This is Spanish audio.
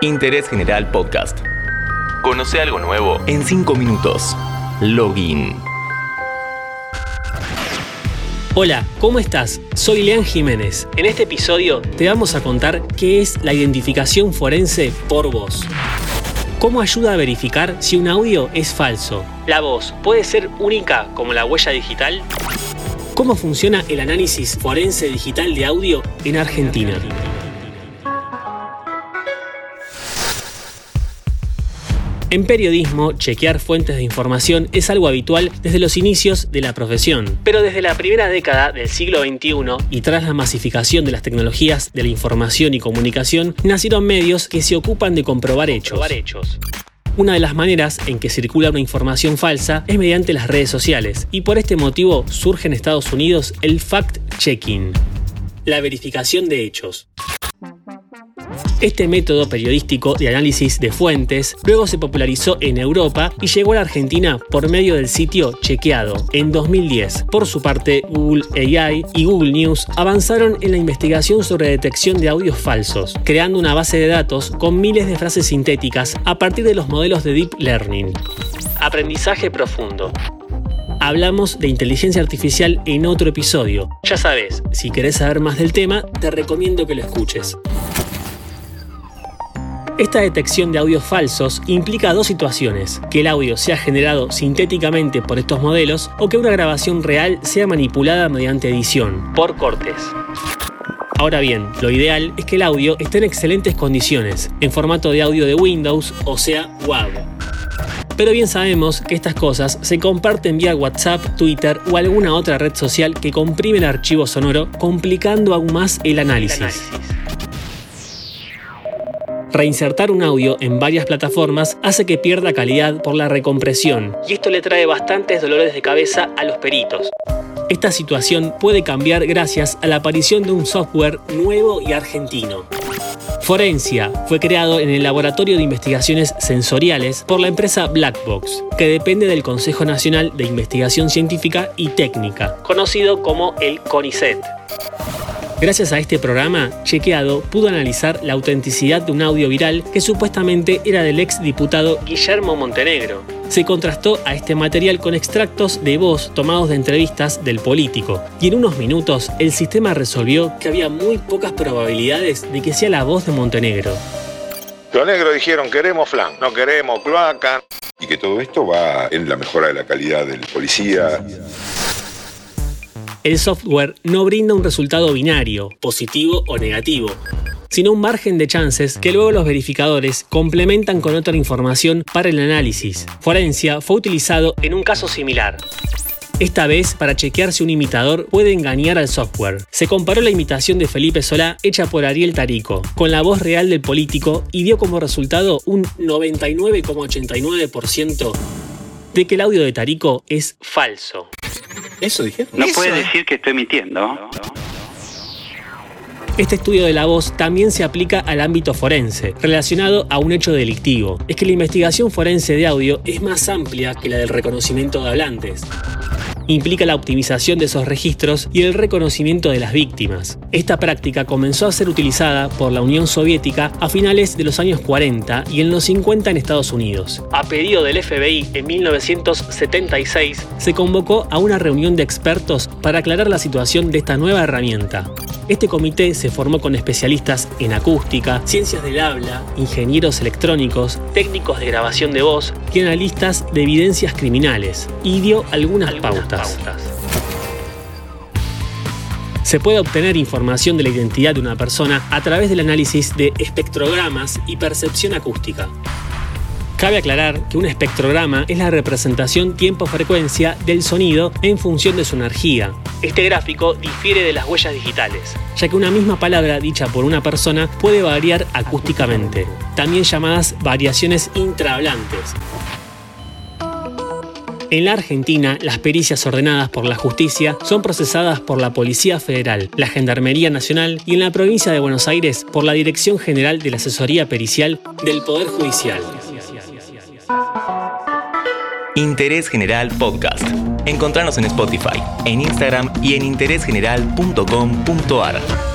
Interés General Podcast. Conoce algo nuevo en 5 minutos. Login. Hola, ¿cómo estás? Soy Leán Jiménez. En este episodio te vamos a contar qué es la identificación forense por voz. ¿Cómo ayuda a verificar si un audio es falso? ¿La voz puede ser única como la huella digital? ¿Cómo funciona el análisis forense digital de audio en Argentina? En periodismo, chequear fuentes de información es algo habitual desde los inicios de la profesión. Pero desde la primera década del siglo XXI y tras la masificación de las tecnologías de la información y comunicación, nacieron medios que se ocupan de comprobar hechos. Una de las maneras en que circula una información falsa es mediante las redes sociales, y por este motivo surge en Estados Unidos el fact-checking, la verificación de hechos. Este método periodístico de análisis de fuentes luego se popularizó en Europa y llegó a la Argentina por medio del sitio Chequeado en 2010. Por su parte, Google AI y Google News avanzaron en la investigación sobre detección de audios falsos, creando una base de datos con miles de frases sintéticas a partir de los modelos de Deep Learning. Aprendizaje profundo hablamos de inteligencia artificial en otro episodio. Ya sabes, si querés saber más del tema, te recomiendo que lo escuches. Esta detección de audios falsos implica dos situaciones, que el audio sea generado sintéticamente por estos modelos o que una grabación real sea manipulada mediante edición, por cortes. Ahora bien, lo ideal es que el audio esté en excelentes condiciones, en formato de audio de Windows, o sea, WAV. Pero bien sabemos que estas cosas se comparten vía WhatsApp, Twitter o alguna otra red social que comprime el archivo sonoro, complicando aún más el análisis. Reinsertar un audio en varias plataformas hace que pierda calidad por la recompresión, y esto le trae bastantes dolores de cabeza a los peritos. Esta situación puede cambiar gracias a la aparición de un software nuevo y argentino. Forencia fue creado en el Laboratorio de Investigaciones Sensoriales por la empresa Blackbox, que depende del Consejo Nacional de Investigación Científica y Técnica, conocido como el CONICET. Gracias a este programa, Chequeado pudo analizar la autenticidad de un audio viral que supuestamente era del ex diputado Guillermo Montenegro. Se contrastó a este material con extractos de voz tomados de entrevistas del político, y en unos minutos el sistema resolvió que había muy pocas probabilidades de que sea la voz de Montenegro. Los negros dijeron queremos flan, no queremos cloaca. Y que todo esto va en la mejora de la calidad del policía el software no brinda un resultado binario, positivo o negativo, sino un margen de chances que luego los verificadores complementan con otra información para el análisis. Forencia fue utilizado en un caso similar. Esta vez para chequear si un imitador puede engañar al software. Se comparó la imitación de Felipe Solá hecha por Ariel Tarico con la voz real del político y dio como resultado un 99,89% de que el audio de Tarico es falso. Eso dijeron. No puede decir que estoy mintiendo. Este estudio de la voz también se aplica al ámbito forense, relacionado a un hecho delictivo. Es que la investigación forense de audio es más amplia que la del reconocimiento de hablantes implica la optimización de esos registros y el reconocimiento de las víctimas. Esta práctica comenzó a ser utilizada por la Unión Soviética a finales de los años 40 y en los 50 en Estados Unidos. A pedido del FBI en 1976, se convocó a una reunión de expertos para aclarar la situación de esta nueva herramienta. Este comité se formó con especialistas en acústica, ciencias del habla, ingenieros electrónicos, técnicos de grabación de voz y analistas de evidencias criminales, y dio algunas, pautas. Se puede obtener información de la identidad de una persona a través del análisis de espectrogramas y percepción acústica. Cabe aclarar que un espectrograma es la representación tiempo-frecuencia del sonido en función de su energía. Este gráfico difiere de las huellas digitales, ya que una misma palabra dicha por una persona puede variar acústicamente, también llamadas variaciones intrahablantes. En la Argentina, las pericias ordenadas por la justicia son procesadas por la Policía Federal, la Gendarmería Nacional y en la provincia de Buenos Aires por la Dirección General de la Asesoría Pericial del Poder Judicial. Interés General Podcast. Encontrarnos en Spotify, en Instagram y en interésgeneral.com.ar.